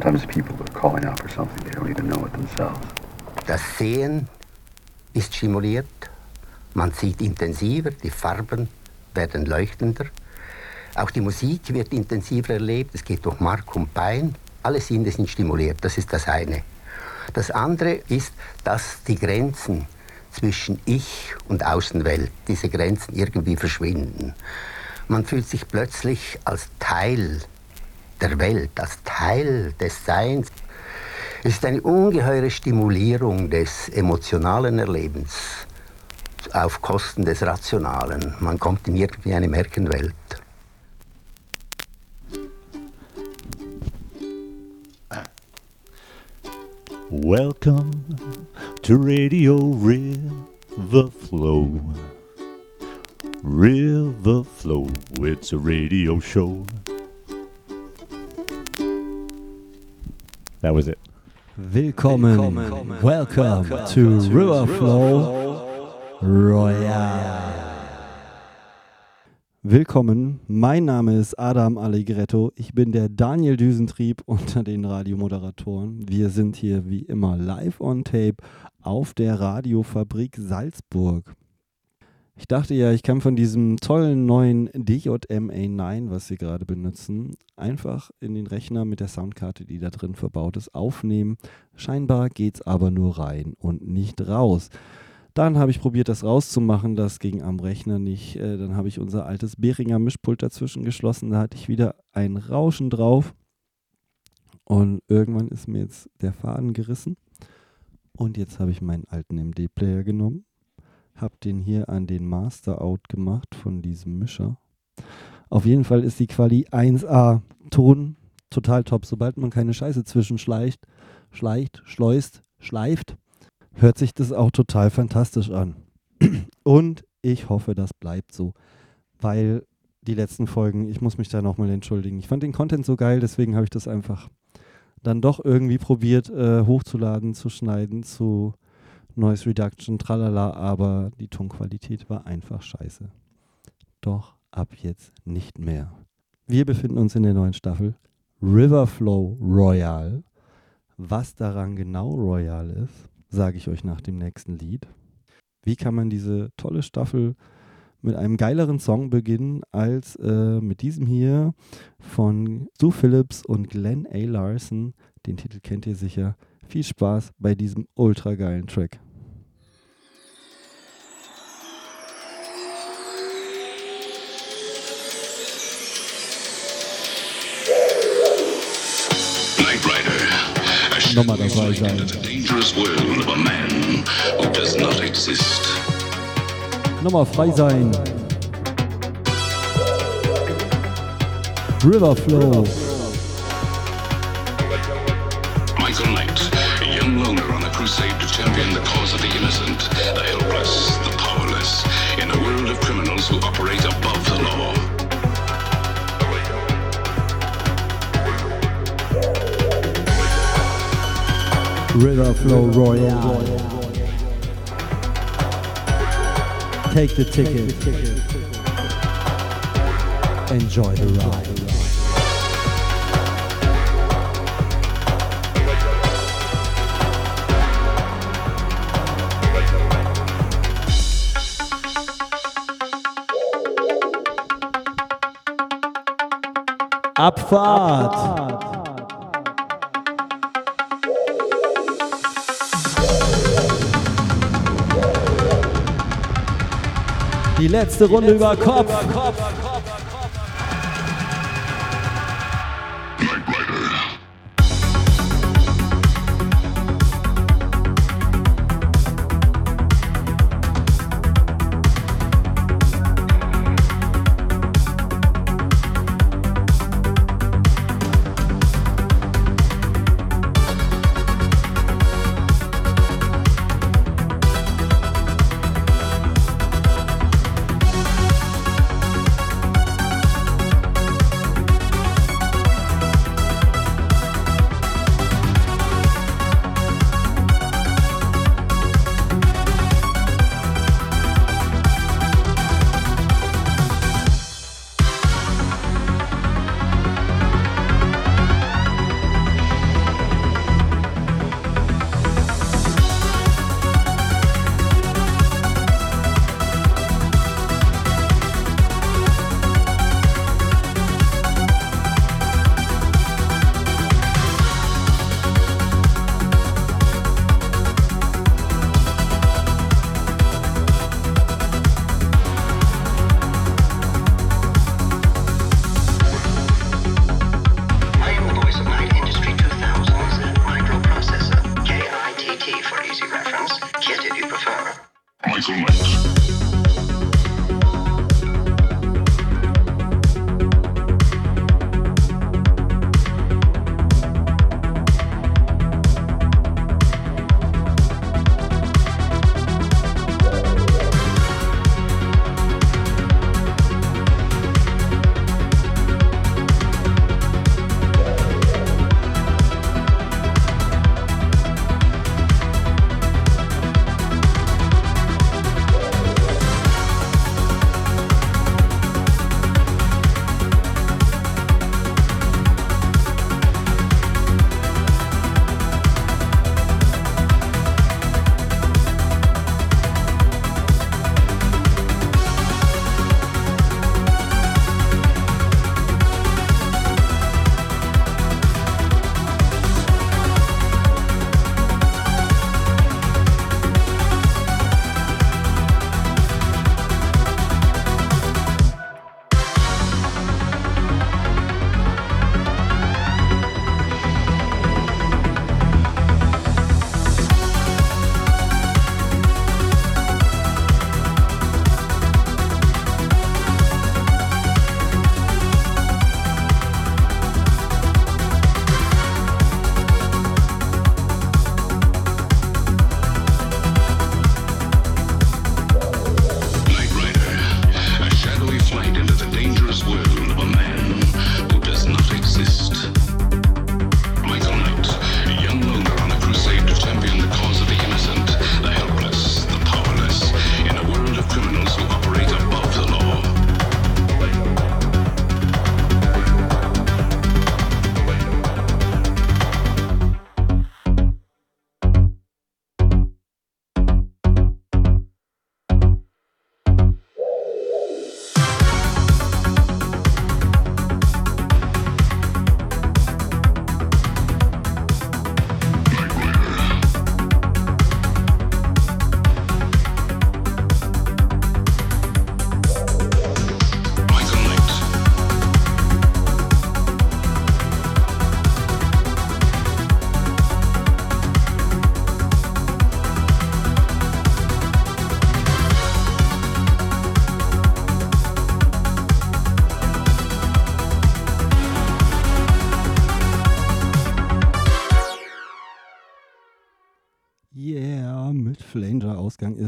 Sometimes people are calling out for something they don't even know it themselves. Das Sehen ist stimuliert, man sieht intensiver, die Farben werden leuchtender. Auch die Musik wird intensiver erlebt, es geht durch Mark und Bein. Alle Sinne sind stimuliert, das ist das eine. Das andere ist, dass die Grenzen zwischen Ich und Außenwelt, diese Grenzen irgendwie verschwinden. Man fühlt sich plötzlich als Teil der Welt, als Teil des Seins. Ist eine ungeheure Stimulierung des emotionalen Erlebens auf Kosten des Rationalen. Man kommt in irgendwie eine Märchenwelt. Welcome to Radio River Flow. River Flow, it's a radio show. That was it. Willkommen, Willkommen. welcome, welcome to, to River Flow Royale. Willkommen, mein Name ist Adam Allegretto. Ich bin der Daniel Düsentrieb unter den Radiomoderatoren. Wir sind hier wie immer live on tape auf der Radiofabrik Salzburg. Ich dachte ja, ich kann von diesem tollen neuen DJM-A9, was Sie gerade benutzen, einfach in den Rechner mit der Soundkarte, die da drin verbaut ist, aufnehmen. Scheinbar geht es aber nur rein und nicht raus. Dann habe ich probiert, das rauszumachen. Das ging am Rechner nicht. Äh, dann habe ich unser altes Behringer Mischpult dazwischen geschlossen. Da hatte ich wieder ein Rauschen drauf. Und irgendwann ist mir jetzt der Faden gerissen. Und jetzt habe ich meinen alten MD-Player genommen, habe den hier an den Master-Out gemacht von diesem Mischer. Auf jeden Fall ist die Quali 1A Ton total top. Sobald man keine Scheiße zwischenschleicht, schleicht, schleust, schleift, hört sich das auch total fantastisch an. Und ich hoffe, das bleibt so, weil die letzten Folgen, ich muss mich da nochmal entschuldigen. Ich fand den Content so geil, deswegen habe ich das einfach dann doch irgendwie probiert äh, hochzuladen, zu schneiden, zu Noise Reduction, tralala, aber die Tonqualität war einfach scheiße. Doch ab jetzt nicht mehr. Wir befinden uns in der neuen Staffel Riverflow Royal. Was daran genau Royal ist, sage ich euch nach dem nächsten Lied. Wie kann man diese tolle Staffel mit einem geileren Song beginnen als äh, mit diesem hier von Stu Phillips und Glenn A. Larson. Den Titel kennt ihr sicher. Viel Spaß bei diesem ultra geilen Track. nochmal dabei sein. Nochmal frei sein. Riverflow. Michael Knight, crusade to champion the cause of the innocent, the helpless, the powerless, in a world of criminals who operate above the law. Flow Royale. Take the ticket. Enjoy the ride. Abfahrt. Die letzte Runde über Kopf. Flanger-Ausgang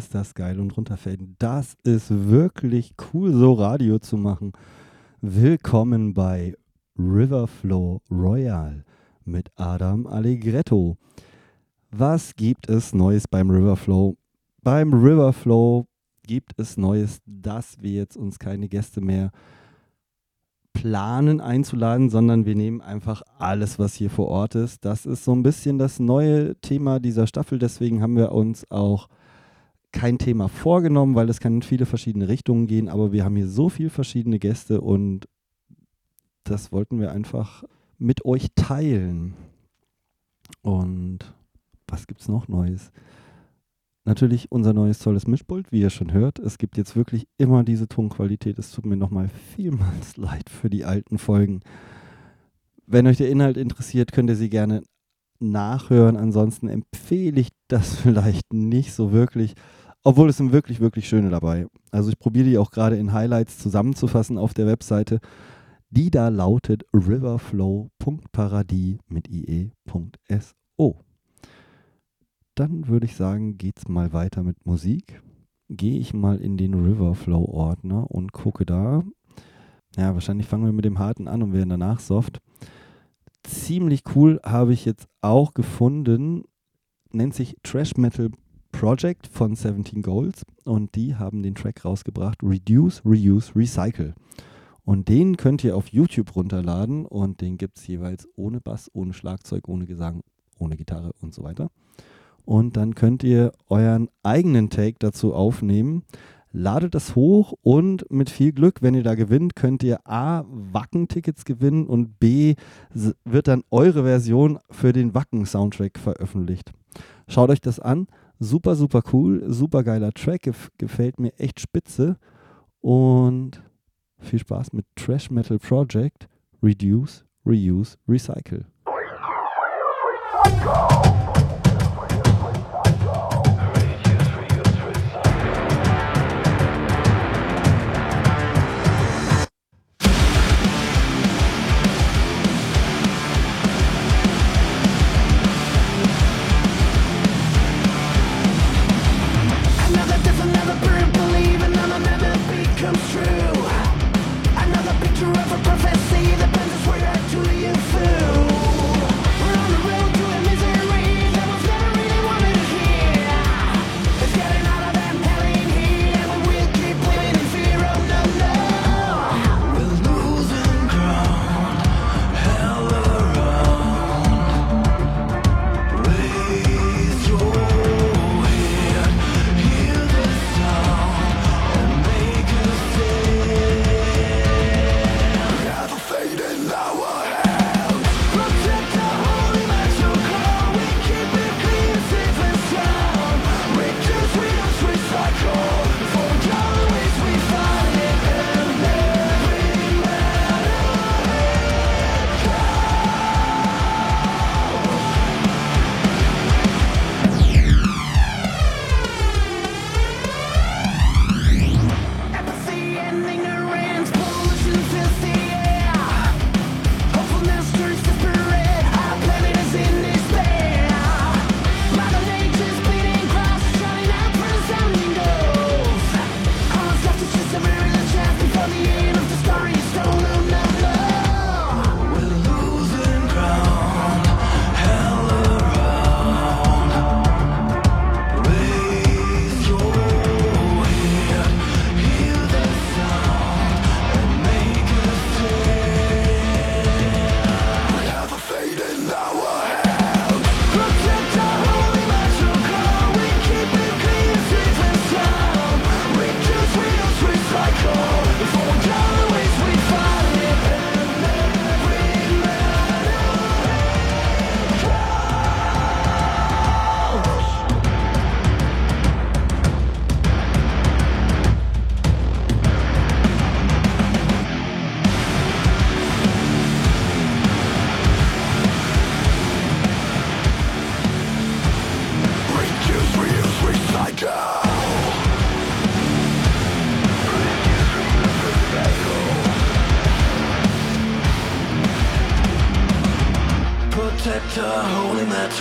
ist das geil und runterfällt. Das ist wirklich cool, so Radio zu machen. Willkommen bei Riverflow Royal mit Adam Allegretto. Was gibt es Neues beim Riverflow? Beim Riverflow gibt es Neues, dass wir jetzt uns keine Gäste mehr planen einzuladen, sondern wir nehmen einfach alles, was hier vor Ort ist. Das ist so ein bisschen das neue Thema dieser Staffel. Deswegen haben wir uns auch kein Thema vorgenommen, weil es kann in viele verschiedene Richtungen gehen. Aber wir haben hier so viele verschiedene Gäste und das wollten wir einfach mit euch teilen. Und was gibt es noch Neues? Natürlich unser neues tolles Mischpult, wie ihr schon hört. Es gibt jetzt wirklich immer diese Tonqualität. Es tut mir nochmal vielmals leid für die alten Folgen. Wenn euch der Inhalt interessiert, könnt ihr sie gerne nachhören. Ansonsten empfehle ich das vielleicht nicht so wirklich. Obwohl es sind wirklich, wirklich schöne dabei. Also ich probiere die auch gerade in Highlights zusammenzufassen auf der Webseite. Die da lautet riverflow.paradie mit ie.so dann würde ich sagen, geht's mal weiter mit Musik. Gehe ich mal in den Riverflow-Ordner und gucke da. Ja, wahrscheinlich fangen wir mit dem harten an und werden danach soft. Ziemlich cool habe ich jetzt auch gefunden. Nennt sich Trash Metal Project von 17 Goals und die haben den Track rausgebracht Reduce, Reuse, Recycle. Und den könnt ihr auf YouTube runterladen und den gibt es jeweils ohne Bass, ohne Schlagzeug, ohne Gesang, ohne Gitarre und so weiter und dann könnt ihr euren eigenen Take dazu aufnehmen. Ladet das hoch und mit viel Glück, wenn ihr da gewinnt, könnt ihr A, Wacken-Tickets gewinnen und B, wird dann eure Version für den Wacken-Soundtrack veröffentlicht. Schaut euch das an. Super, super cool. Super geiler Track. Gef gefällt mir echt spitze. Und viel Spaß mit Trash Metal Project. Reduce, Reuse, Recycle.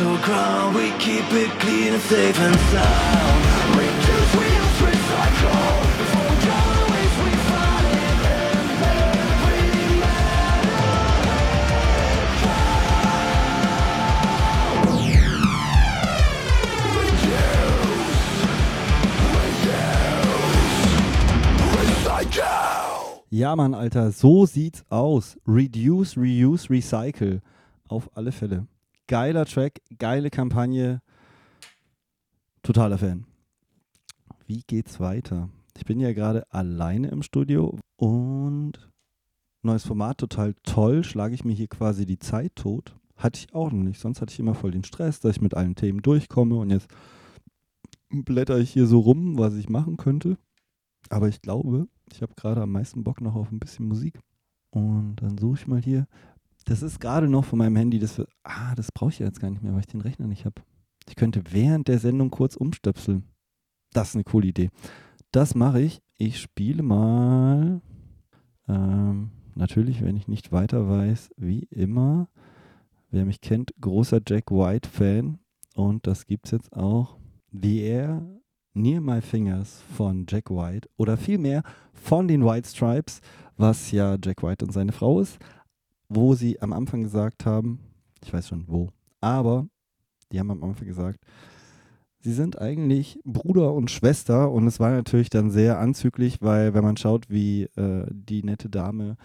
Metal ground. We keep it clean and safe and sound. Reduce, reuse, recycle. Ja, Mann, Alter, so sieht's aus. Reduce, Reuse, Recycle. Auf alle Fälle. Geiler Track, geile Kampagne. Totaler Fan. Wie geht's weiter? Ich bin ja gerade alleine im Studio und neues Format, total toll. Schlage ich mir hier quasi die Zeit tot. Hatte ich auch noch nicht. Sonst hatte ich immer voll den Stress, dass ich mit allen Themen durchkomme und jetzt blätter ich hier so rum, was ich machen könnte. Aber ich glaube, ich habe gerade am meisten Bock noch auf ein bisschen Musik. Und dann suche ich mal hier. Das ist gerade noch von meinem Handy. Das, ah, das brauche ich ja jetzt gar nicht mehr, weil ich den Rechner nicht habe. Ich könnte während der Sendung kurz umstöpseln. Das ist eine coole Idee. Das mache ich. Ich spiele mal. Ähm, natürlich, wenn ich nicht weiter weiß, wie immer. Wer mich kennt, großer Jack White-Fan. Und das gibt es jetzt auch. The Air Near My Fingers von Jack White oder vielmehr von den White Stripes, was ja Jack White und seine Frau ist, wo sie am Anfang gesagt haben, ich weiß schon wo, aber die haben am Anfang gesagt, sie sind eigentlich Bruder und Schwester und es war natürlich dann sehr anzüglich, weil wenn man schaut, wie äh, die nette Dame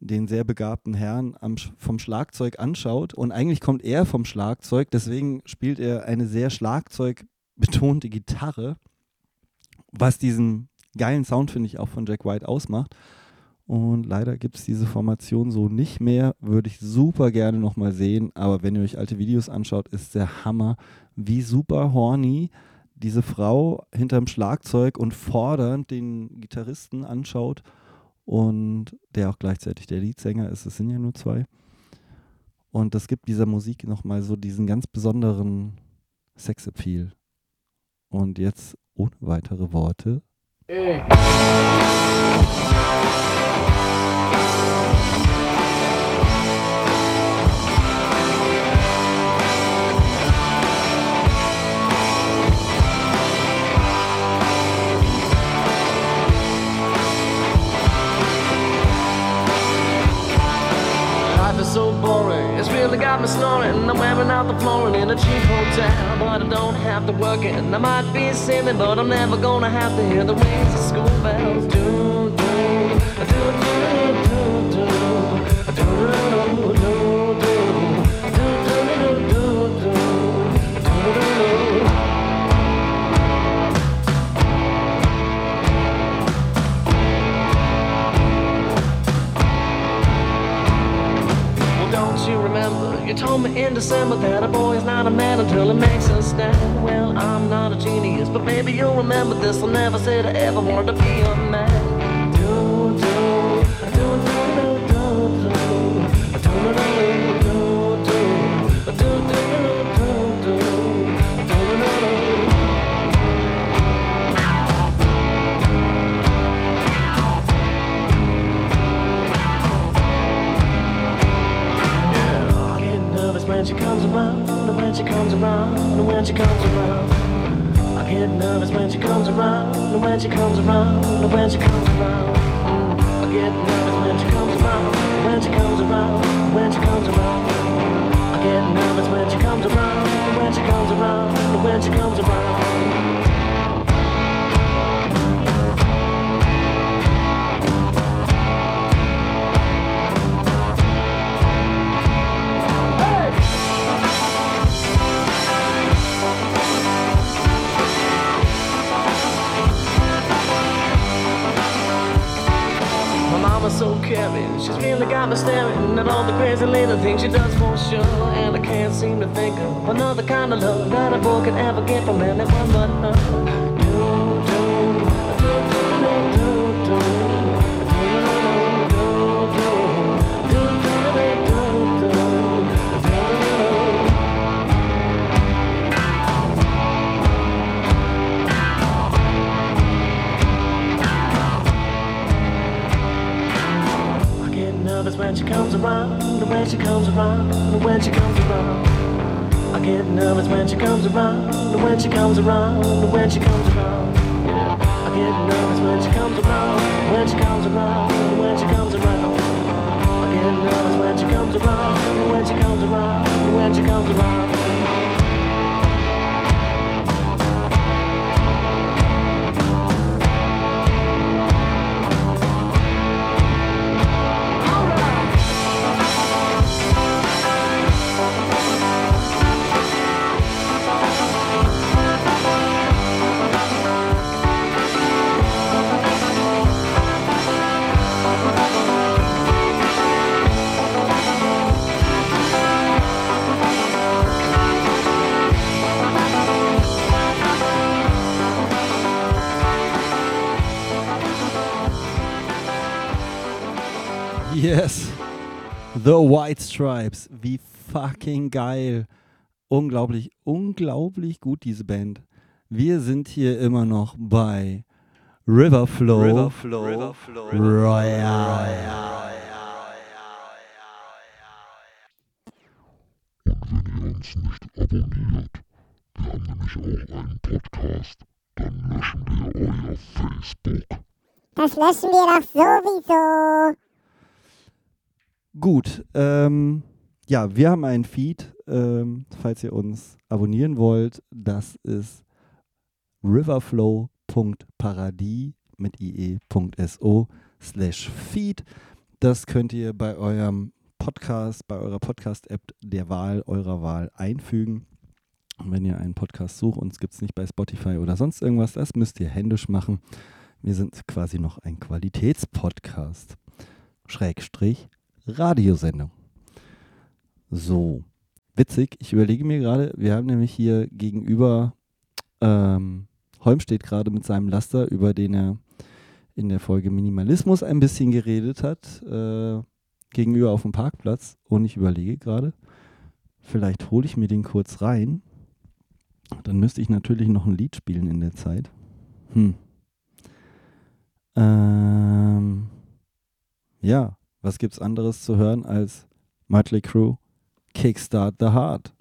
den sehr begabten Herrn am, vom Schlagzeug anschaut und eigentlich kommt er vom Schlagzeug, deswegen spielt er eine sehr schlagzeugbetonte Gitarre, was diesen geilen Sound, finde ich, auch von Jack White ausmacht. Und leider gibt es diese Formation so nicht mehr. Würde ich super gerne nochmal sehen. Aber wenn ihr euch alte Videos anschaut, ist der Hammer, wie super horny diese Frau hinterm Schlagzeug und fordernd den Gitarristen anschaut. Und der auch gleichzeitig der Leadsänger ist. Es sind ja nur zwei. Und das gibt dieser Musik nochmal so diesen ganz besonderen Sexappeal. Und jetzt ohne weitere Worte Life got me snoring. I'm wearing out the flooring in a cheap hotel, but I don't have to work it. And I might be silly, but I'm never gonna have to hear the rings of school bells. Do, do, do, do, do, do, do, do, do, You told me in December that a boy is not a man until he makes a stand. Well, I'm not a genius, but maybe you'll remember this. I never said I ever wanted to be a man. The White Stripes. Wie fucking geil. Unglaublich, unglaublich gut, diese Band. Wir sind hier immer noch bei Riverflow. Riverflow. Riverflow. Royal. Und wenn ihr uns nicht abonniert, wir haben nämlich auch einen Podcast, dann löschen wir euer Facebook. Das löschen wir doch sowieso. Gut, ähm, ja, wir haben einen Feed, ähm, falls ihr uns abonnieren wollt. Das ist riverflow.paradis mit ie.so slash feed. Das könnt ihr bei eurem Podcast, bei eurer Podcast-App der Wahl eurer Wahl einfügen. Und wenn ihr einen Podcast sucht, uns gibt es nicht bei Spotify oder sonst irgendwas, das müsst ihr händisch machen. Wir sind quasi noch ein Qualitätspodcast. Schrägstrich Radiosendung. So, witzig. Ich überlege mir gerade, wir haben nämlich hier gegenüber, ähm, Holm steht gerade mit seinem Laster, über den er in der Folge Minimalismus ein bisschen geredet hat, äh, gegenüber auf dem Parkplatz. Und ich überlege gerade, vielleicht hole ich mir den kurz rein. Dann müsste ich natürlich noch ein Lied spielen in der Zeit. Hm. Ähm, ja, was gibt's anderes zu hören als Mötley Crew Kickstart the Heart?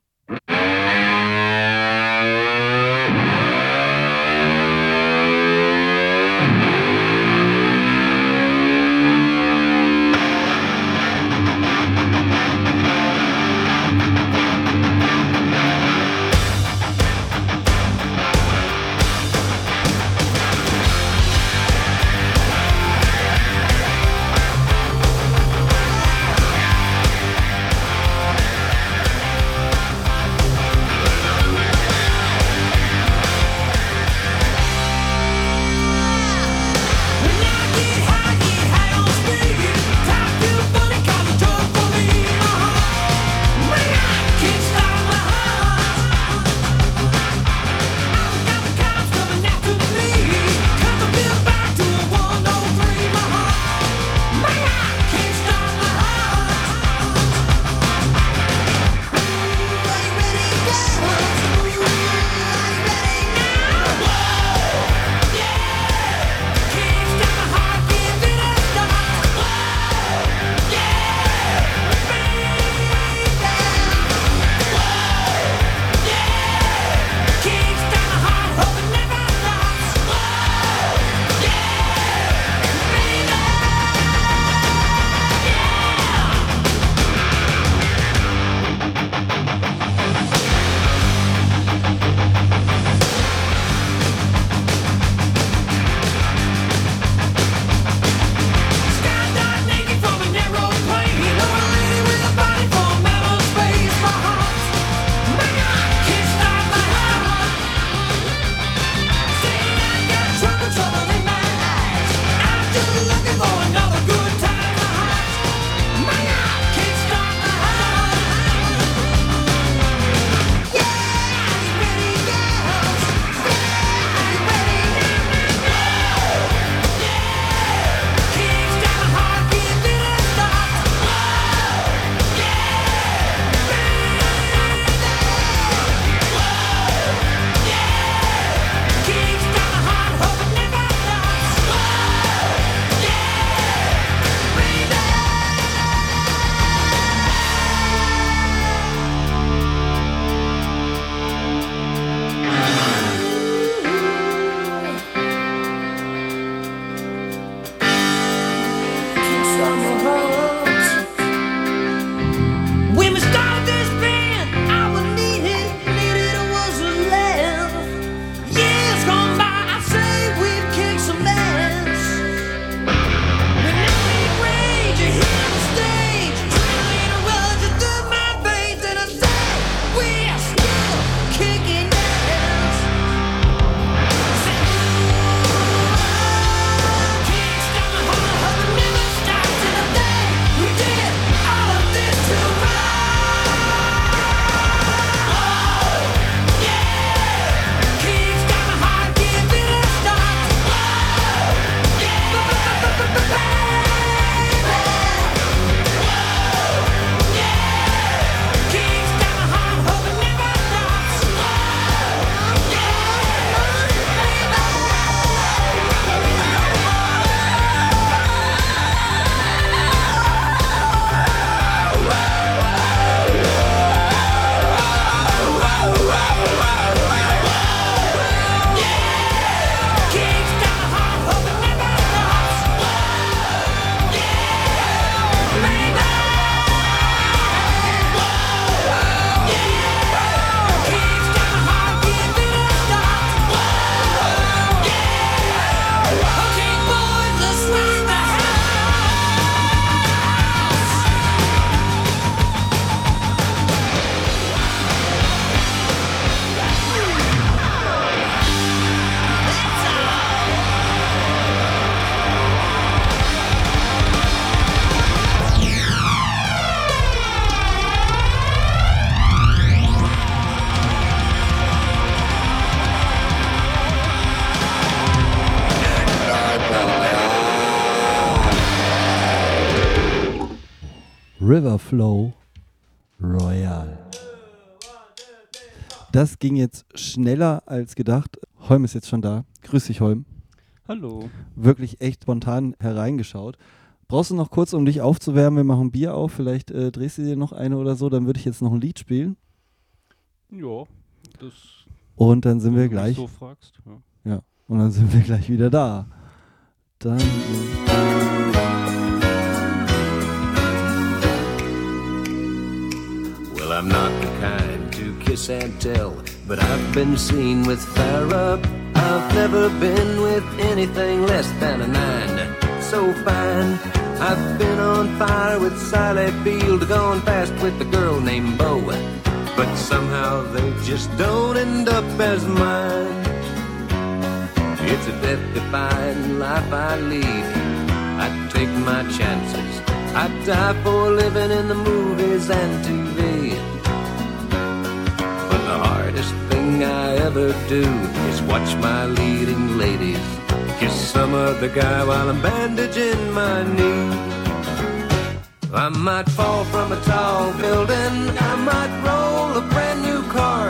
Riverflow Royal. Das ging jetzt schneller als gedacht. Holm ist jetzt schon da. Grüß dich, Holm. Hallo. Wirklich echt spontan hereingeschaut. Brauchst du noch kurz, um dich aufzuwärmen? Wir machen Bier auf. Vielleicht äh, drehst du dir noch eine oder so. Dann würde ich jetzt noch ein Lied spielen. Ja, das. Und dann sind wir wenn du mich gleich. so fragst. Ja. Ja, und dann sind wir gleich wieder da. Dann. Well, I'm not the kind to kiss and tell, but I've been seen with fire up. I've never been with anything less than a nine. So fine, I've been on fire with Sally Field, gone fast with a girl named Bo. But somehow they just don't end up as mine. It's a death-defying life I lead. I take my chances. I die for living in the movies and TV. Thing I ever do is watch my leading ladies kiss some other guy while I'm bandaging my knee. I might fall from a tall building, I might roll a brand new car,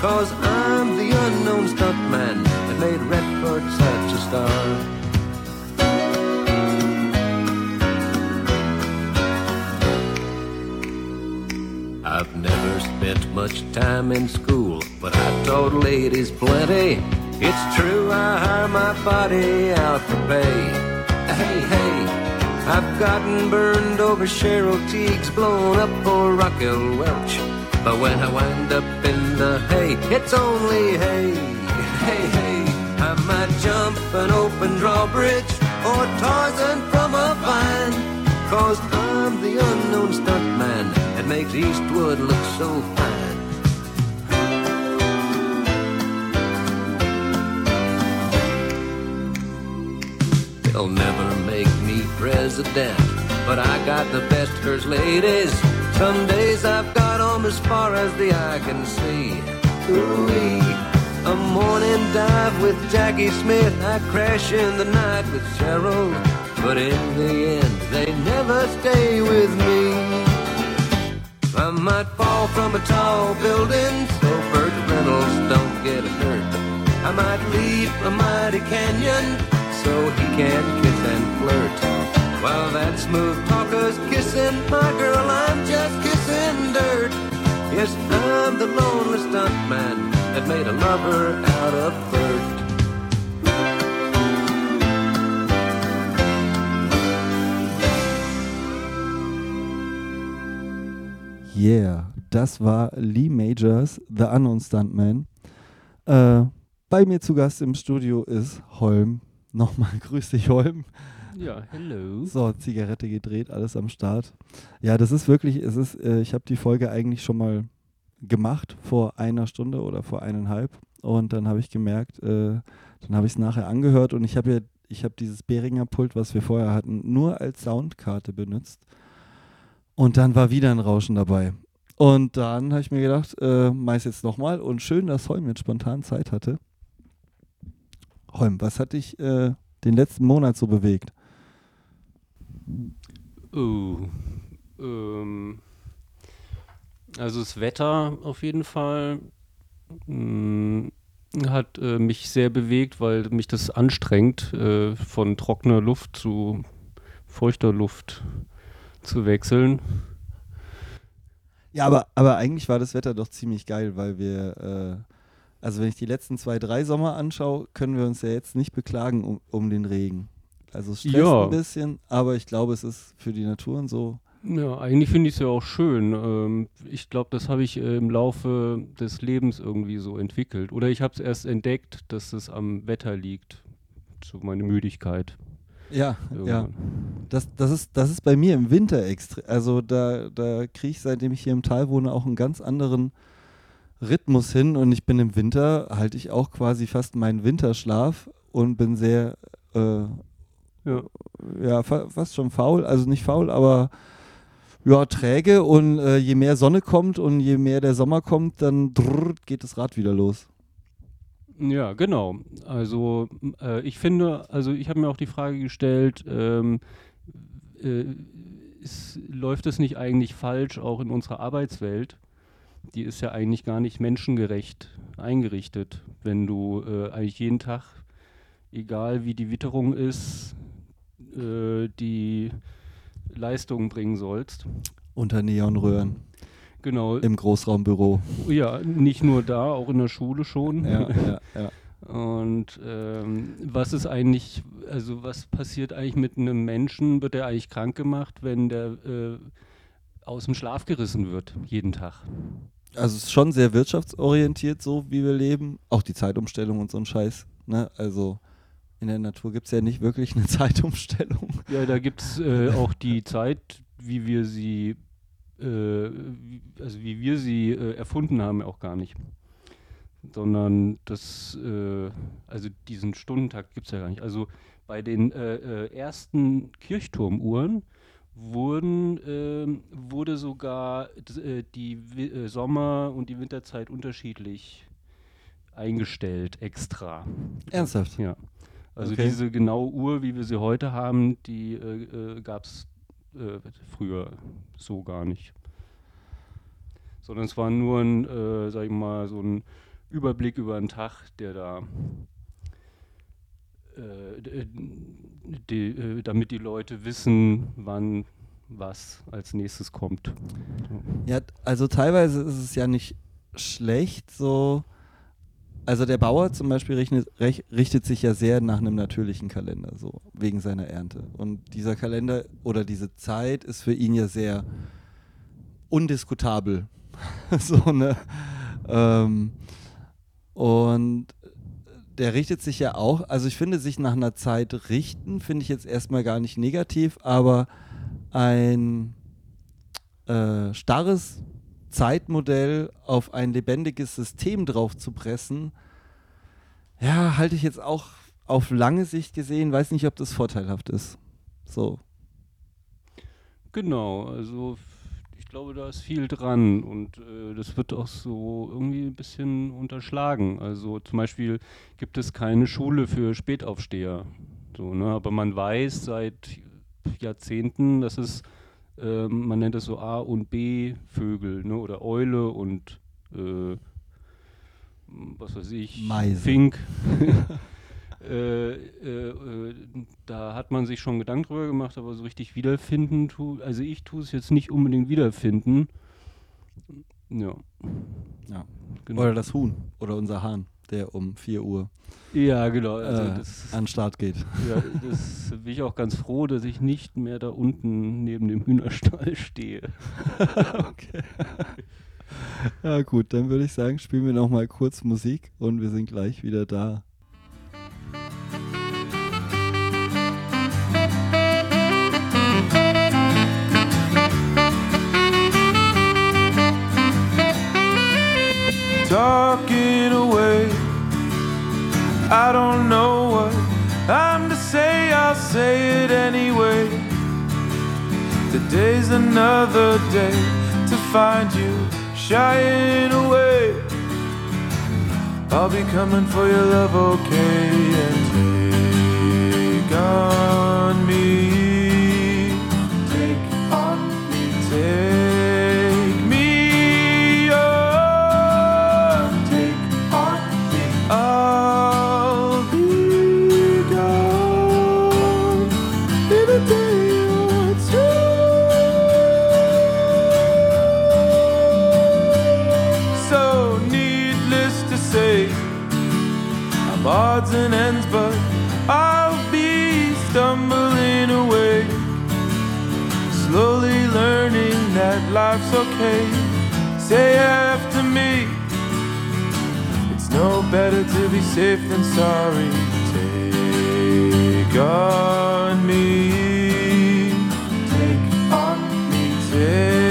cause I'm the unknown stuntman that made Redford such a star. Spent much time in school, but I taught ladies plenty. It's true, I hire my body out for pay. Hey, hey, I've gotten burned over Cheryl Teagues, blown up for Raquel Welch. But when I wind up in the hay, it's only hay. Hey, hey, I might jump an open drawbridge or Tarzan from a vine. Cause I'm the unknown stuntman that makes Eastwood look so fine. They'll never make me president, but I got the best first ladies. Some days I've got 'em as far as the eye can see. Ooh-wee. A morning dive with Jackie Smith. I crash in the night with Cheryl. But in the end, they never stay with me. I might fall from a tall building so Burt Reynolds don't get hurt. I might leap a mighty canyon so he can kiss and flirt. While that smooth talker's kissing my girl, I'm just kissing dirt. Yes, I'm the lonely stuntman that made a lover out of Bert. Yeah, das war Lee Majors, The Unknown Stuntman. Äh, bei mir zu Gast im Studio ist Holm. Nochmal grüß dich, Holm. Ja, hello. So, Zigarette gedreht, alles am Start. Ja, das ist wirklich, es ist, äh, ich habe die Folge eigentlich schon mal gemacht vor einer Stunde oder vor eineinhalb und dann habe ich gemerkt, äh, dann habe ich es nachher angehört und ich habe ja, ich habe dieses Behringer Pult, was wir vorher hatten, nur als Soundkarte benutzt und dann war wieder ein Rauschen dabei. Und dann habe ich mir gedacht, äh, meist jetzt nochmal und schön, dass Holm jetzt spontan Zeit hatte. Holm, was hat dich äh, den letzten Monat so bewegt? Oh. Ähm, also das Wetter auf jeden Fall mh, hat äh, mich sehr bewegt, weil mich das anstrengt, äh, von trockener Luft zu feuchter Luft zu wechseln. Ja, aber, aber eigentlich war das Wetter doch ziemlich geil, weil wir, äh, also wenn ich die letzten zwei, drei Sommer anschaue, können wir uns ja jetzt nicht beklagen um, um den Regen. Also es stresst Ja. ein bisschen, aber ich glaube, es ist für die Natur und so. Ja, eigentlich finde ich es ja auch schön. Ähm, ich glaube, das habe ich äh, im Laufe des Lebens irgendwie so entwickelt. Oder ich habe es erst entdeckt, dass es am Wetter liegt. So meine Müdigkeit. Ja, ja. Das, das, ist, das ist bei mir im Winter extrem. Also da, da kriege ich, seitdem ich hier im Tal wohne, auch einen ganz anderen Rhythmus hin. Und ich bin im Winter, halte ich auch quasi fast meinen Winterschlaf und bin sehr, äh, Ja. ja, fa fast schon faul. Also nicht faul, aber ja, träge. Und äh, je mehr Sonne kommt und je mehr der Sommer kommt, dann drrrt, geht das Rad wieder los. Ja, genau. Also äh, ich finde, also ich habe mir auch die Frage gestellt, ähm, äh, ist, läuft es nicht eigentlich falsch, auch in unserer Arbeitswelt? Die ist ja eigentlich gar nicht menschengerecht eingerichtet, wenn du äh, eigentlich jeden Tag, egal wie die Witterung ist, äh, die Leistung bringen sollst. Unter Neonröhren. Genau. Im Großraumbüro. Ja, nicht nur da, auch in der Schule schon. Ja, ja, ja. Und ähm, was ist eigentlich, also was passiert eigentlich mit einem Menschen? Wird er eigentlich krank gemacht, wenn der äh, aus dem Schlaf gerissen wird, jeden Tag? Also es ist schon sehr wirtschaftsorientiert, so wie wir leben. Auch die Zeitumstellung und so ein Scheiß. Ne? Also in der Natur gibt es ja nicht wirklich eine Zeitumstellung. Ja, da gibt es äh, auch die Zeit, wie wir sie, also wie wir sie äh, erfunden haben, auch gar nicht. Sondern das, äh, also diesen Stundentakt gibt es ja gar nicht. Also bei den äh, äh, ersten Kirchturmuhren wurden, ähm, wurde sogar äh, die äh, Sommer- und die Winterzeit unterschiedlich eingestellt, extra. Ernsthaft? Ja. Also Okay. diese genaue Uhr, wie wir sie heute haben, die äh, äh, gab es äh, früher so gar nicht. Sondern es war nur ein, äh, sag ich mal, so ein Überblick über einen Tag, der da, äh, äh, die, äh, damit die Leute wissen, wann was als nächstes kommt. Ja, also teilweise ist es ja nicht schlecht, so. Also der Bauer zum Beispiel richtet, rech- richtet sich ja sehr nach einem natürlichen Kalender, so wegen seiner Ernte. Und dieser Kalender oder diese Zeit ist für ihn ja sehr undiskutabel. so, ne? Ähm, und der richtet sich ja auch, also ich finde, sich nach einer Zeit richten, finde ich jetzt erstmal gar nicht negativ, aber ein äh, starres Zeitmodell auf ein lebendiges System drauf zu pressen, ja, halte ich jetzt auch auf lange Sicht gesehen, weiß nicht, ob das vorteilhaft ist. So. Genau, also ich glaube, da ist viel dran und äh, das wird auch so irgendwie ein bisschen unterschlagen. Also zum Beispiel gibt es keine Schule für Spätaufsteher. So, ne? Aber man weiß seit Jahrzehnten, dass es, ähm, man nennt es so A- und B-Vögel ne? oder Eule und äh, was weiß ich, Meise. Fink. äh, äh, äh, da hat man sich schon Gedanken drüber gemacht, aber so richtig wiederfinden tu, also ich tue es jetzt nicht unbedingt wiederfinden. Ja. Ja. Genau. Oder das Huhn oder unser Hahn, der um 4 Uhr Ja, genau. Also äh, das, an den Start geht. ja, das bin ich auch ganz froh, dass ich nicht mehr da unten neben dem Hühnerstall stehe. okay. Ja gut, dann würde ich sagen, spielen wir noch mal kurz Musik und wir sind gleich wieder da. away. I don't know what I'm to say, I'll say it anyway. Today's another day to find you shying away. I'll be coming for your love, okay, and take on me. I'll be stumbling away. Slowly learning that life's okay. Say after me, it's no better to be safe than sorry. Take on me. Take on me. Take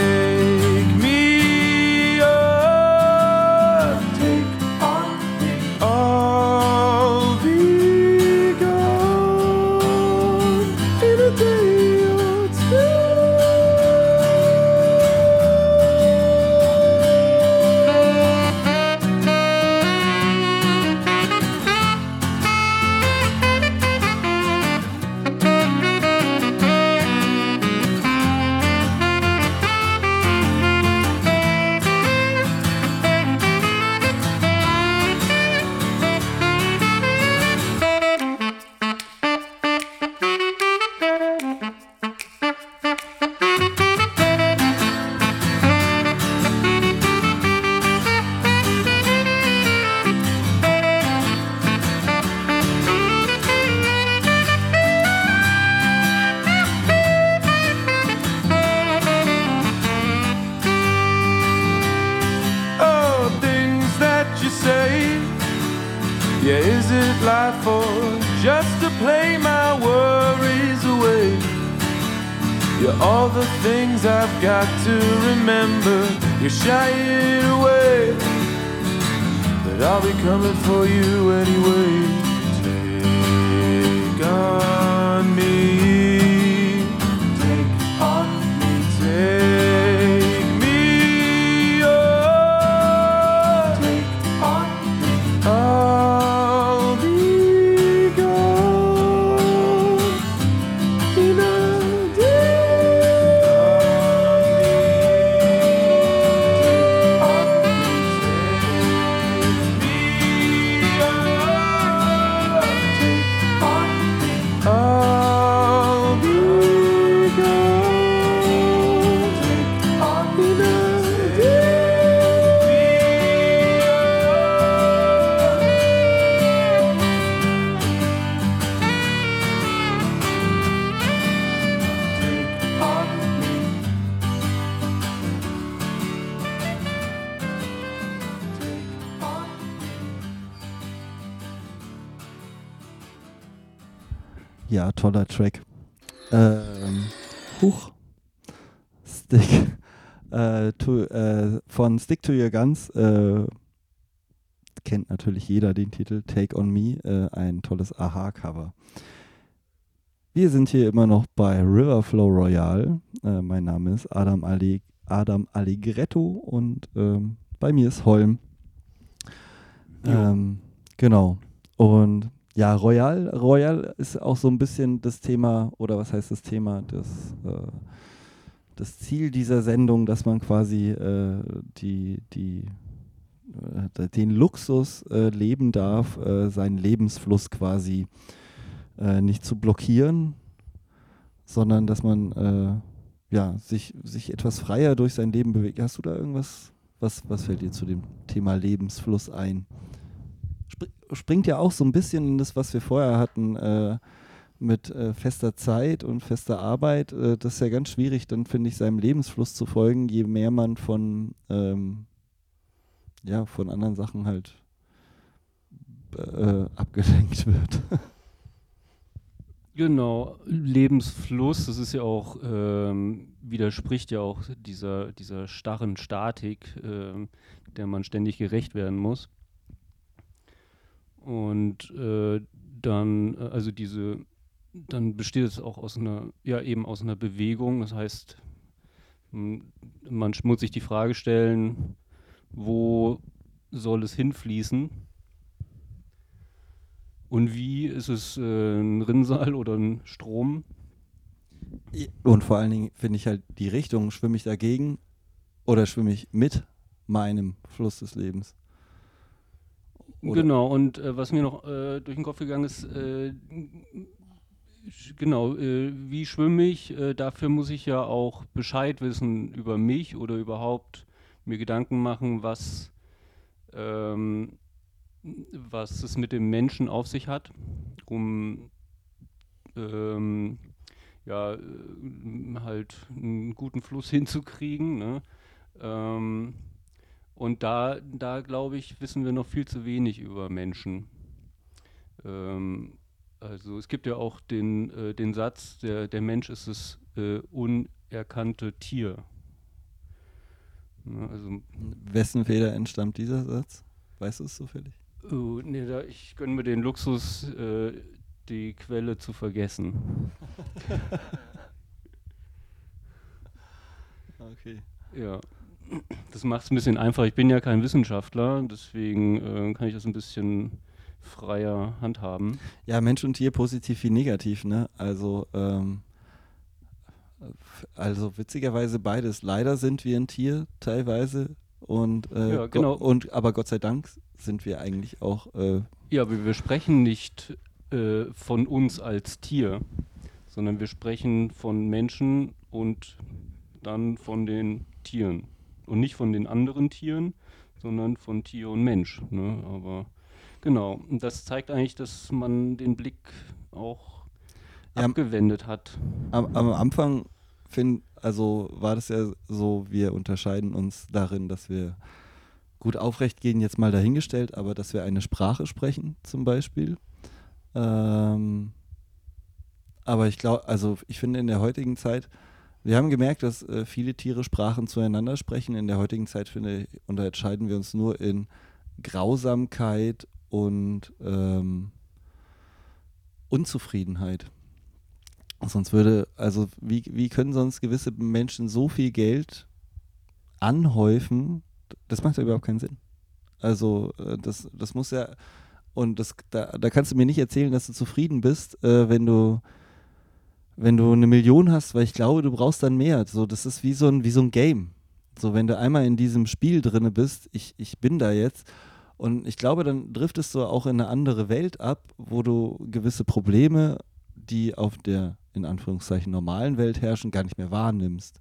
got to remember, you're shying away. But I'll be coming for you anyway. Ja, toller Track. Ähm, Huch. Stick. Äh, to, äh, von Stick to Your Guns. Äh, kennt natürlich jeder den Titel Take on Me. Äh, ein tolles Aha-Cover. Wir sind hier immer noch bei Riverflow Royale. Äh, mein Name ist Adam, Ali, Adam Allegretto und ähm, bei mir ist Holm. Ähm, genau. Und ja, Royal, Royal ist auch so ein bisschen das Thema, oder was heißt das Thema, das, äh, das Ziel dieser Sendung, dass man quasi äh, die, die, äh, den Luxus äh, leben darf, äh, seinen Lebensfluss quasi äh, nicht zu blockieren, sondern dass man ja, sich, sich etwas freier durch sein Leben bewegt. Hast du da irgendwas, was, was fällt dir zu dem Thema Lebensfluss ein? Spr- springt ja auch so ein bisschen in das, was wir vorher hatten, äh, mit äh, fester Zeit und fester Arbeit. Äh, das ist ja ganz schwierig, dann finde ich, seinem Lebensfluss zu folgen, je mehr man von, ähm, ja, von anderen Sachen halt äh, abgelenkt wird. Genau, Lebensfluss, das ist ja auch, ähm, widerspricht ja auch dieser, dieser starren Statik, ähm, der man ständig gerecht werden muss. Und äh, dann, äh, also diese, dann besteht es auch aus einer, ja eben aus einer Bewegung. Das heißt, man muss sich die Frage stellen, wo soll es hinfließen? Und wie ist es äh, ein Rinnsal oder ein Strom? Und vor allen Dingen finde ich halt die Richtung, schwimme ich dagegen oder schwimme ich mit meinem Fluss des Lebens? Oder- Genau, und äh, was mir noch äh, durch den Kopf gegangen ist, äh, genau, äh, wie schwimme ich? Äh, dafür muss ich ja auch Bescheid wissen über mich oder überhaupt mir Gedanken machen, was, ähm, was es mit dem Menschen auf sich hat, um ähm, ja, äh, halt einen guten Fluss hinzukriegen. Ne? Ähm, und da, da glaube ich, wissen wir noch viel zu wenig über Menschen. Ähm, also es gibt ja auch den, äh, den Satz, der, der Mensch ist das äh, unerkannte Tier. Ne, also, Wessen Feder entstammt dieser Satz? Weißt du es zufällig? oh, nee, da, ich gönne mir den Luxus, äh, die Quelle zu vergessen. Okay. Ja, das macht es ein bisschen einfacher. Ich bin ja kein Wissenschaftler, deswegen äh, kann ich das ein bisschen freier handhaben. Ja, Mensch und Tier positiv wie negativ, ne? Also, ähm, also witzigerweise beides. Leider sind wir ein Tier teilweise und äh, Ja, genau. Und aber Gott sei Dank sind wir eigentlich auch äh, Ja, aber wir sprechen nicht äh, von uns als Tier, sondern wir sprechen von Menschen und dann von den Tieren. Und nicht von den anderen Tieren, sondern von Tier und Mensch. Ne? Aber genau, und das zeigt eigentlich, dass man den Blick auch Ja, abgewendet hat. am, am Anfang find, also war das ja so, wir unterscheiden uns darin, dass wir gut aufrecht gehen jetzt mal dahingestellt, aber dass wir eine Sprache sprechen zum Beispiel. Ähm, aber ich glaube, also ich finde in der heutigen Zeit, wir haben gemerkt, dass äh, viele Tiere Sprachen zueinander sprechen. In der heutigen Zeit finde ich, unterscheiden wir uns nur in Grausamkeit und ähm, Unzufriedenheit. Sonst würde, also wie, wie können sonst gewisse Menschen so viel Geld anhäufen? Das macht ja überhaupt keinen Sinn. Also äh, das, das muss ja, und das, da, da kannst du mir nicht erzählen, dass du zufrieden bist, äh, wenn du wenn du eine Million hast, weil ich glaube, du brauchst dann mehr. So, das ist wie so ein, wie so ein Game. So, wenn du einmal in diesem Spiel drinne bist, ich, ich bin da jetzt. Und ich glaube, dann driftest du auch in eine andere Welt ab, wo du gewisse Probleme, die auf der in Anführungszeichen normalen Welt herrschen, gar nicht mehr wahrnimmst.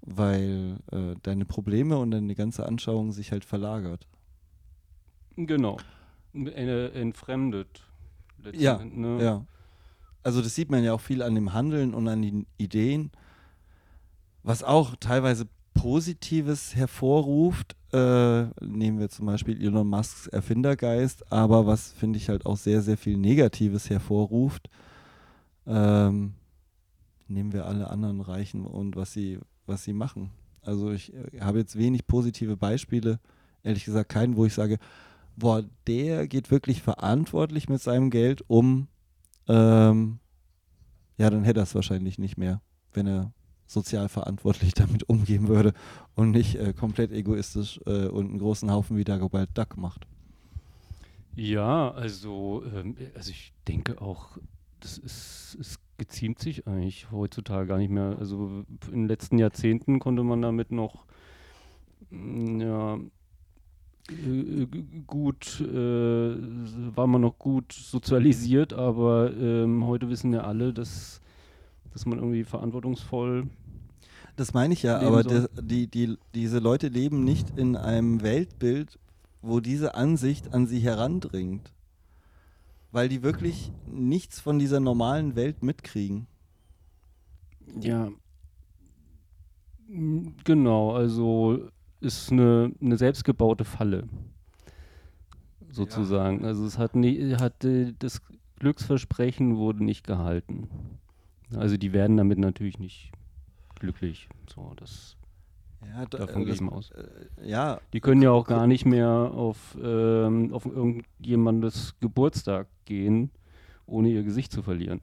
Weil äh, deine Probleme und deine ganze Anschauung sich halt verlagert. Genau. Entfremdet. Ja, ne? ja. Also das sieht man ja auch viel an dem Handeln und an den Ideen, was auch teilweise Positives hervorruft. Äh, nehmen wir zum Beispiel Elon Musks Erfindergeist, aber was finde ich halt auch sehr, sehr viel Negatives hervorruft. Ähm, nehmen wir alle anderen Reichen und was sie, was sie machen. Also ich äh, habe jetzt wenig positive Beispiele, ehrlich gesagt keinen, wo ich sage, boah, der geht wirklich verantwortlich mit seinem Geld um. Ähm, ja, dann hätte er es wahrscheinlich nicht mehr, wenn er sozial verantwortlich damit umgehen würde und nicht äh, komplett egoistisch äh, und einen großen Haufen wie Dagobald Duck macht. Ja, also, ähm, also ich denke auch, das ist, es geziemt sich eigentlich heutzutage gar nicht mehr. Also in den letzten Jahrzehnten konnte man damit noch mm, ja, äh, gut, äh, war man noch gut sozialisiert, aber ähm, heute wissen ja alle, dass, dass man irgendwie verantwortungsvoll Das meine ich ja, aber das, die, die, diese Leute leben nicht in einem Weltbild, wo diese Ansicht an sie herandringt. Weil die wirklich nichts von dieser normalen Welt mitkriegen. Ja. Genau, also ist eine, eine selbstgebaute Falle. Sozusagen. Also es hat nie, hat äh, das Glücksversprechen wurde nicht gehalten. Also die werden damit natürlich nicht glücklich. So, das Ja, da- davon äh, gehe ich mal aus. äh, ja, Die können ja auch gar nicht mehr auf, ähm, auf irgendjemandes Geburtstag gehen, ohne ihr Gesicht zu verlieren.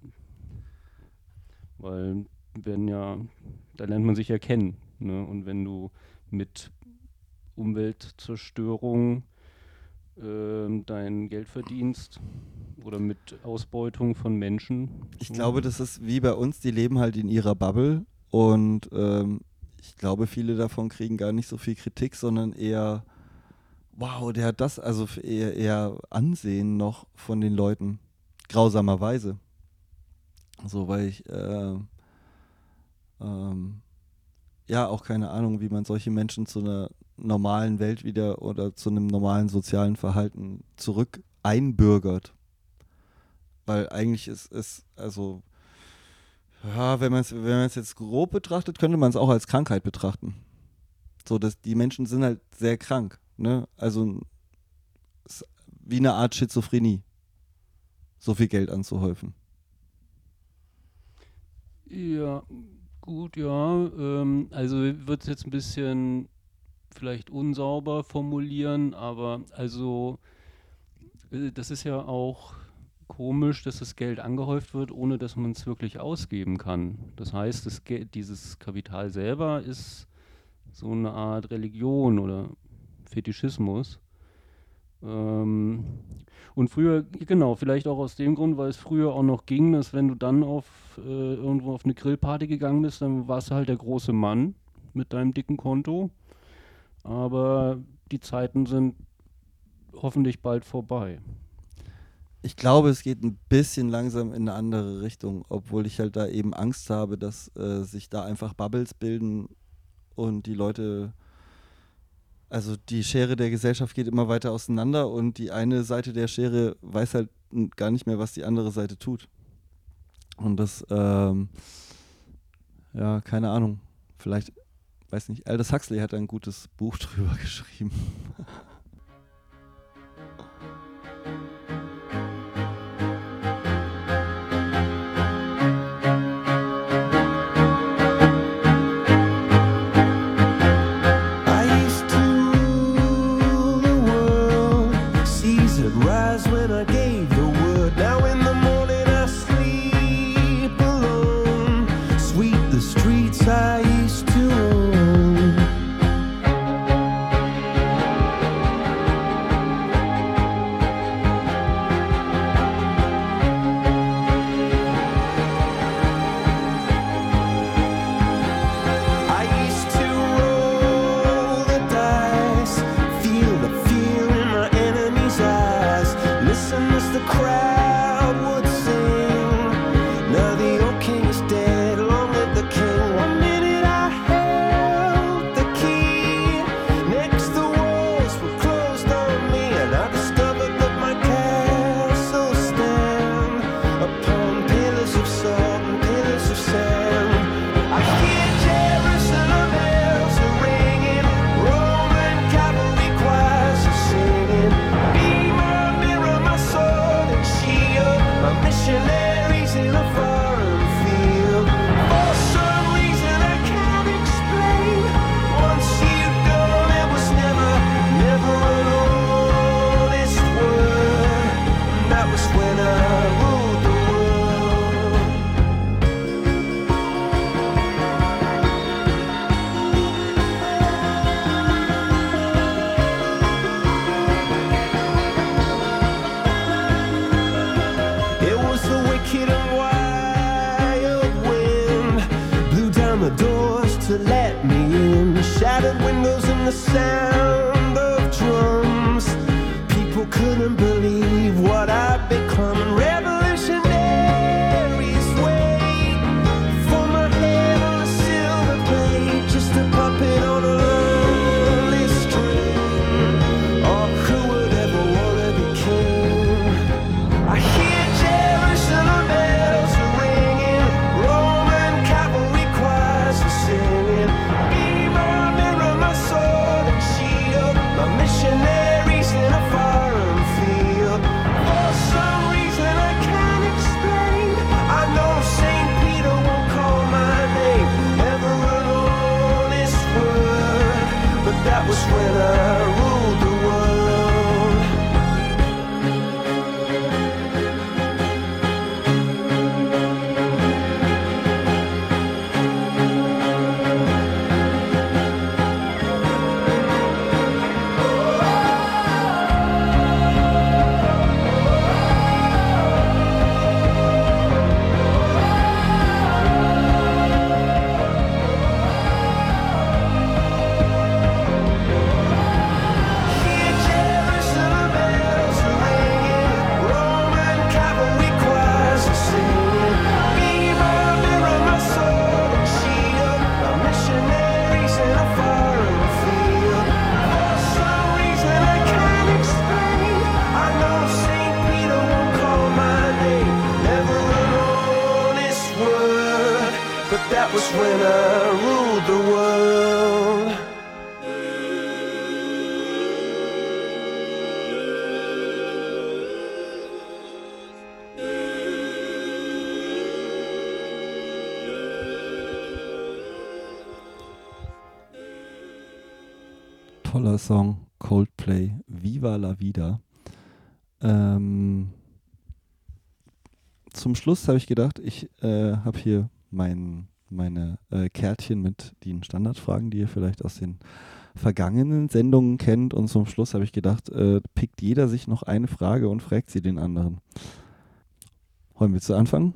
Weil werden ja, da lernt man sich ja kennen. Ne? Und wenn du mit Umweltzerstörung ähm, dein Geld verdienst oder mit Ausbeutung von Menschen. Ich glaube, das ist wie bei uns, die leben halt in ihrer Bubble und ähm, ich glaube, viele davon kriegen gar nicht so viel Kritik, sondern eher, wow, der hat das, also eher, eher Ansehen noch von den Leuten, grausamerweise. So, weil ich, äh, ähm, ja, auch keine Ahnung, wie man solche Menschen zu einer normalen Welt wieder oder zu einem normalen sozialen Verhalten zurück einbürgert. Weil eigentlich ist es, also, ja, wenn man es wenn jetzt grob betrachtet, könnte man es auch als Krankheit betrachten. So, dass die Menschen sind halt sehr krank, ne? Also wie eine Art Schizophrenie, so viel Geld anzuhäufen. Ja, gut, ja. Ähm, also wird es jetzt ein bisschen vielleicht unsauber formulieren, aber also äh, das ist ja auch komisch, dass das Geld angehäuft wird, ohne dass man es wirklich ausgeben kann. Das heißt, das dieses Kapital selber ist so eine Art Religion oder Fetischismus. Ähm, und früher, genau, vielleicht auch aus dem Grund, weil es früher auch noch ging, dass wenn du dann auf äh, irgendwo auf eine Grillparty gegangen bist, dann warst du halt der große Mann mit deinem dicken Konto. Aber die Zeiten sind hoffentlich bald vorbei. Ich glaube, es geht ein bisschen langsam in eine andere Richtung, obwohl ich halt da eben Angst habe, dass äh, sich da einfach Bubbles bilden und die Leute, also die Schere der Gesellschaft geht immer weiter auseinander und die eine Seite der Schere weiß halt gar nicht mehr, was die andere Seite tut. Und das, ähm, ja, keine Ahnung. Vielleicht weiß nicht, Aldous Huxley hat ein gutes Buch drüber geschrieben. I Song, Coldplay, Viva la Vida. Ähm, zum Schluss habe ich gedacht, ich äh, habe hier mein, meine äh, Kärtchen mit den Standardfragen, die ihr vielleicht aus den vergangenen Sendungen kennt. Und zum Schluss habe ich gedacht, äh, pickt jeder sich noch eine Frage und fragt sie den anderen. Wollen wir zu anfangen?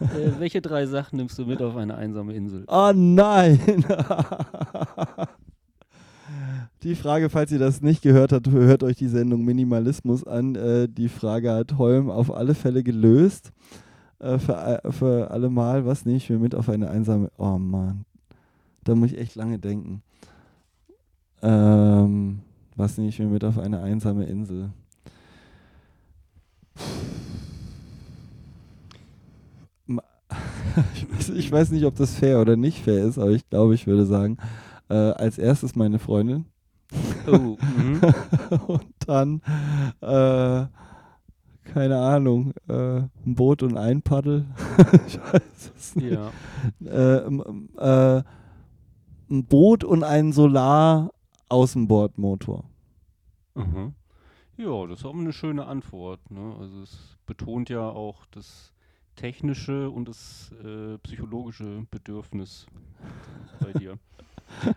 Äh, welche drei Sachen nimmst du mit auf eine einsame Insel? Oh nein! Die Frage, falls ihr das nicht gehört habt, hört euch die Sendung Minimalismus an. Äh, die Frage hat Holm auf alle Fälle gelöst. Äh, für, a- für alle Mal, was nehme ich mir mit auf eine einsame. Oh Mann, da muss ich echt lange denken. Ähm, was ich mir mit auf eine einsame Insel? Ich, weiß, ich weiß nicht, ob das fair oder nicht fair ist, aber ich glaube, ich würde sagen, Äh, als erstes meine Freundin. Oh, mhm. und dann, äh, keine Ahnung, äh, ein Boot und ein Paddel. ich weiß es nicht. Ja. Äh, äh, ein Boot und ein Solar-Außenbordmotor. Mhm. Ja, das ist auch eine schöne Antwort. Ne? Also es betont ja auch das technische und das äh, psychologische Bedürfnis bei dir.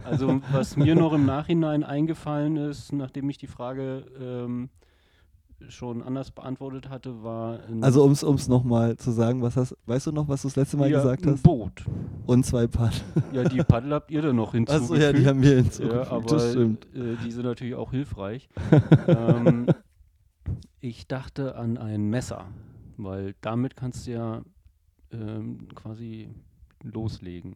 Also was mir noch im Nachhinein eingefallen ist, nachdem ich die Frage ähm, schon anders beantwortet hatte, war ein Also um es nochmal zu sagen, was hast, weißt du noch, was du das letzte Mal Ja, gesagt ein hast? Boot. Und zwei Paddel. Ja, die Paddel habt ihr dann noch hinzugefügt. so, ja, die haben wir Ja, hinzugefügt, aber das stimmt. Äh, die sind natürlich auch hilfreich. ähm, ich dachte an ein Messer, weil damit kannst du ja ähm, quasi loslegen.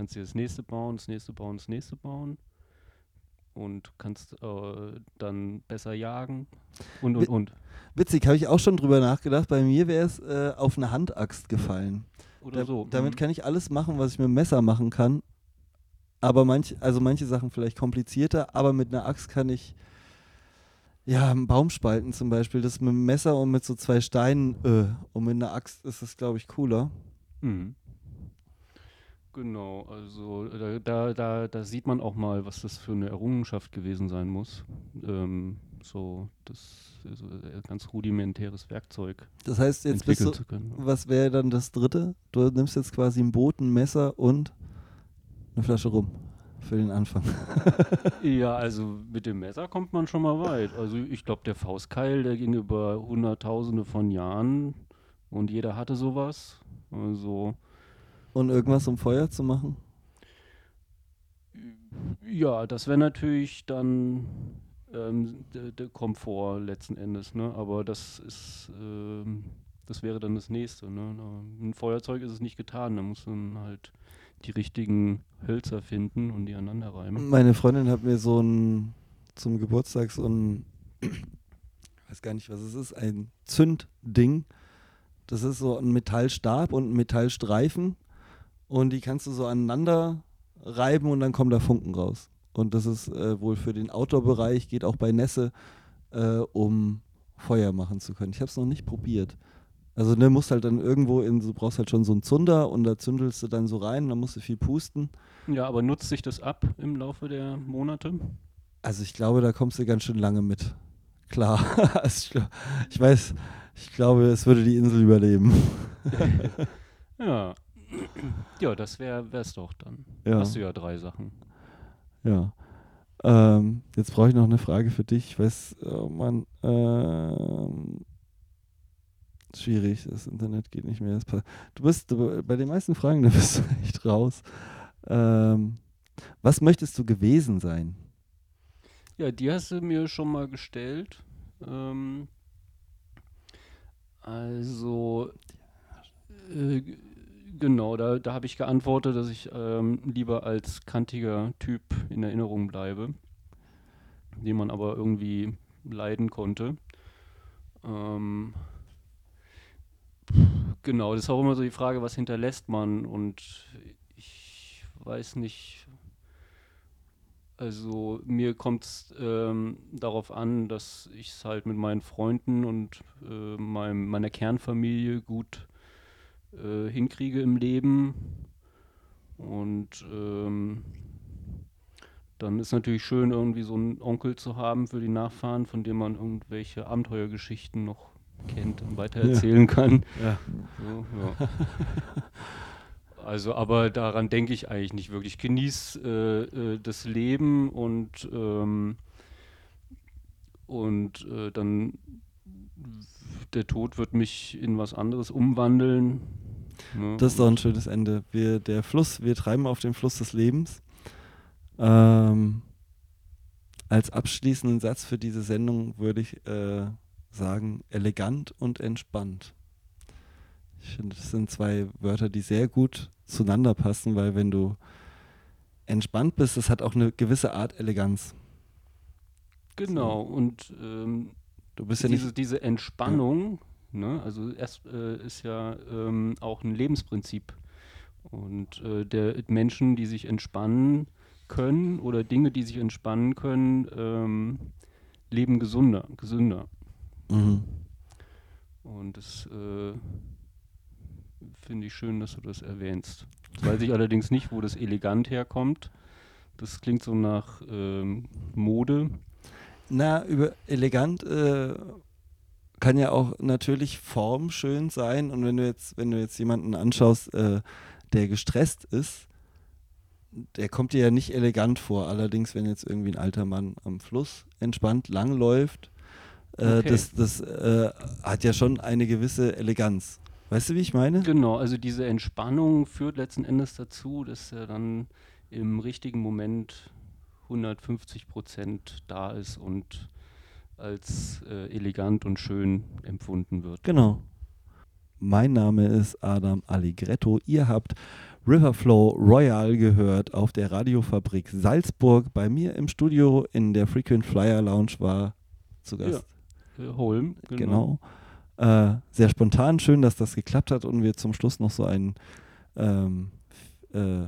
Du kannst dir das nächste bauen, das nächste bauen, das nächste bauen und kannst äh, dann besser jagen und und und. Witzig, habe ich auch schon drüber nachgedacht. Bei mir wäre es äh, auf eine Handaxt gefallen. Oder so, Damit mhm. kann ich alles machen, was ich mit dem Messer machen kann. Aber manch, also manche Sachen vielleicht komplizierter, aber mit einer Axt kann ich ja einen Baum spalten zum Beispiel. Das mit dem Messer und mit so zwei Steinen äh, und mit einer Axt ist es, glaube ich, cooler. Mhm. Genau, also da, da, da, da sieht man auch mal, was das für eine Errungenschaft gewesen sein muss. Ähm, so, das ist ein ganz rudimentäres Werkzeug. Das heißt, jetzt bist du, können. was wäre dann das dritte? Du nimmst jetzt quasi ein Boot, ein Messer und eine Flasche rum für den Anfang. Ja, also mit dem Messer kommt man schon mal weit. Also ich glaube, der Faustkeil, der ging über Hunderttausende von Jahren und jeder hatte sowas. Also Und irgendwas, um Feuer zu machen? Ja, das wäre natürlich dann ähm, der, der Komfort letzten Endes, ne? Aber das ist, ähm, das wäre dann das nächste, ne? Ein Feuerzeug ist es nicht getan, da muss man halt die richtigen Hölzer finden und die aneinander reiben. Meine Freundin hat mir so ein zum Geburtstag so ein, weiß gar nicht, was es ist, ein Zündding. Das ist so ein Metallstab und ein Metallstreifen und die kannst du so aneinander reiben und dann kommen da Funken raus. Und das ist äh, wohl für den Outdoor-Bereich, geht auch bei Nässe, äh, um Feuer machen zu können. Ich habe es noch nicht probiert. Also ne, musst halt dann irgendwo in, du brauchst halt schon so einen Zunder und da zündelst du dann so rein, dann musst du viel pusten. Ja, aber nutzt sich das ab im Laufe der Monate? Also ich glaube, da kommst du ganz schön lange mit. Klar. also ich weiß, ich glaube, es würde die Insel überleben. Ja. Ja, das wäre es doch dann. Ja. Hast du ja drei Sachen. ja. Ähm, jetzt brauche ich noch eine Frage für dich. Ich weiß, oh Mann, ähm, schwierig, das Internet geht nicht mehr. Du bist du, bei den meisten Fragen, da bist du echt raus. Ähm, was möchtest du gewesen sein? Ja, die hast du mir schon mal gestellt. Ähm, also, äh, genau, da, da habe ich geantwortet, dass ich ähm, lieber als kantiger Typ in Erinnerung bleibe, den man aber irgendwie leiden konnte. Ähm, genau, das ist auch immer so die Frage, was hinterlässt man und ich weiß nicht, also mir kommt es ähm, darauf an, dass ich es halt mit meinen Freunden und äh, meinem, meiner Kernfamilie gut äh, hinkriege im Leben. Und ähm, dann ist natürlich schön, irgendwie so einen Onkel zu haben für die Nachfahren, von dem man irgendwelche Abenteuergeschichten noch kennt und weitererzählen kann. Ja. So, ja. Also, aber daran denke ich eigentlich nicht wirklich. Ich genieße äh, äh, das Leben und, ähm, und äh, dann der Tod wird mich in was anderes umwandeln. Ne? Das ist doch ein schönes Ende. Wir, der Fluss, wir treiben auf dem Fluss des Lebens. Ähm, als abschließenden Satz für diese Sendung würde ich äh, sagen, elegant und entspannt. Ich finde, das sind zwei Wörter, die sehr gut zueinander passen, weil wenn du entspannt bist, das hat auch eine gewisse Art Eleganz. Genau, und ähm, Du bist ja diese, nicht- diese Entspannung, ne, also erst äh, ist ja ähm, auch ein Lebensprinzip. Und äh, der Menschen, die sich entspannen, können oder Dinge, die sich entspannen können, ähm, leben gesunder, gesünder. Mhm. Und das äh, finde ich schön, dass du das erwähnst. Jetzt weiß ich allerdings nicht, wo das elegant herkommt. Das klingt so nach ähm, Mode. Na, über elegant äh, kann ja auch natürlich formschön sein. Und wenn du jetzt, wenn du jetzt jemanden anschaust, äh, der gestresst ist, der kommt dir ja nicht elegant vor. Allerdings, wenn jetzt irgendwie ein alter Mann am Fluss entspannt langläuft, äh, Okay. das, das äh, hat ja schon eine gewisse Eleganz. Weißt du, wie ich meine? Genau, also diese Entspannung führt letzten Endes dazu, dass er dann im richtigen Moment 150 Prozent da ist und als äh, elegant und schön empfunden wird. Genau. Mein Name ist Adam Allegretto. Ihr habt Riverflow Royal gehört auf der Radiofabrik Salzburg. Bei mir im Studio in der Frequent Flyer Lounge war zu Gast. Ja, äh, Holm, genau. Genau. Äh, sehr spontan, schön, dass das geklappt hat und wir zum Schluss noch so einen ähm, äh,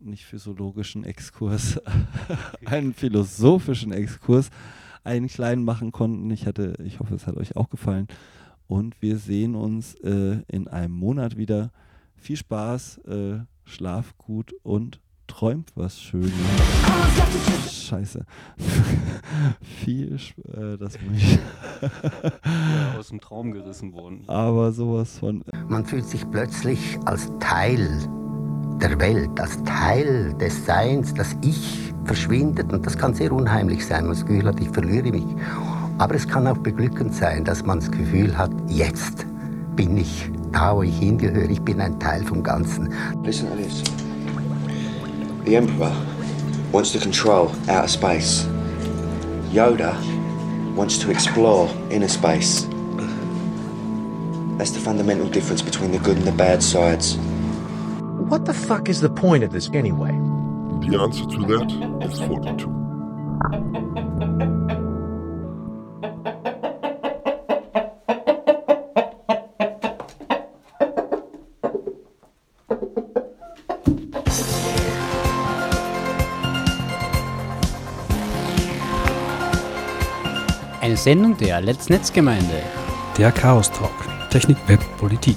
nicht physiologischen Exkurs, einen philosophischen Exkurs, einen kleinen machen konnten. Ich hatte, ich hoffe, es hat euch auch gefallen. Und wir sehen uns äh, in einem Monat wieder. Viel Spaß, äh, schlaf gut und träumt was Schönes. Scheiße. Viel, äh, das muss ich. Ja, aus dem Traum gerissen worden. Aber sowas von. Man fühlt sich plötzlich als Teil der Welt, als Teil des Seins. Das Ich verschwindet und das kann sehr unheimlich sein. Man das Gefühl hat, ich verliere mich. Aber es kann auch beglückend sein, dass man das Gefühl hat, jetzt bin ich da, wo ich hingehöre. Ich bin ein Teil vom Ganzen. Listen to this. The Emperor wants to control outer space. Yoda wants to explore inner space. That's the fundamental difference between the good and the bad sides. What the fuck is the point of this anyway? The answer to that is 42. Eine Sendung der Let's Netzgemeinde. Der Chaos Talk. Technik, Web, Politik.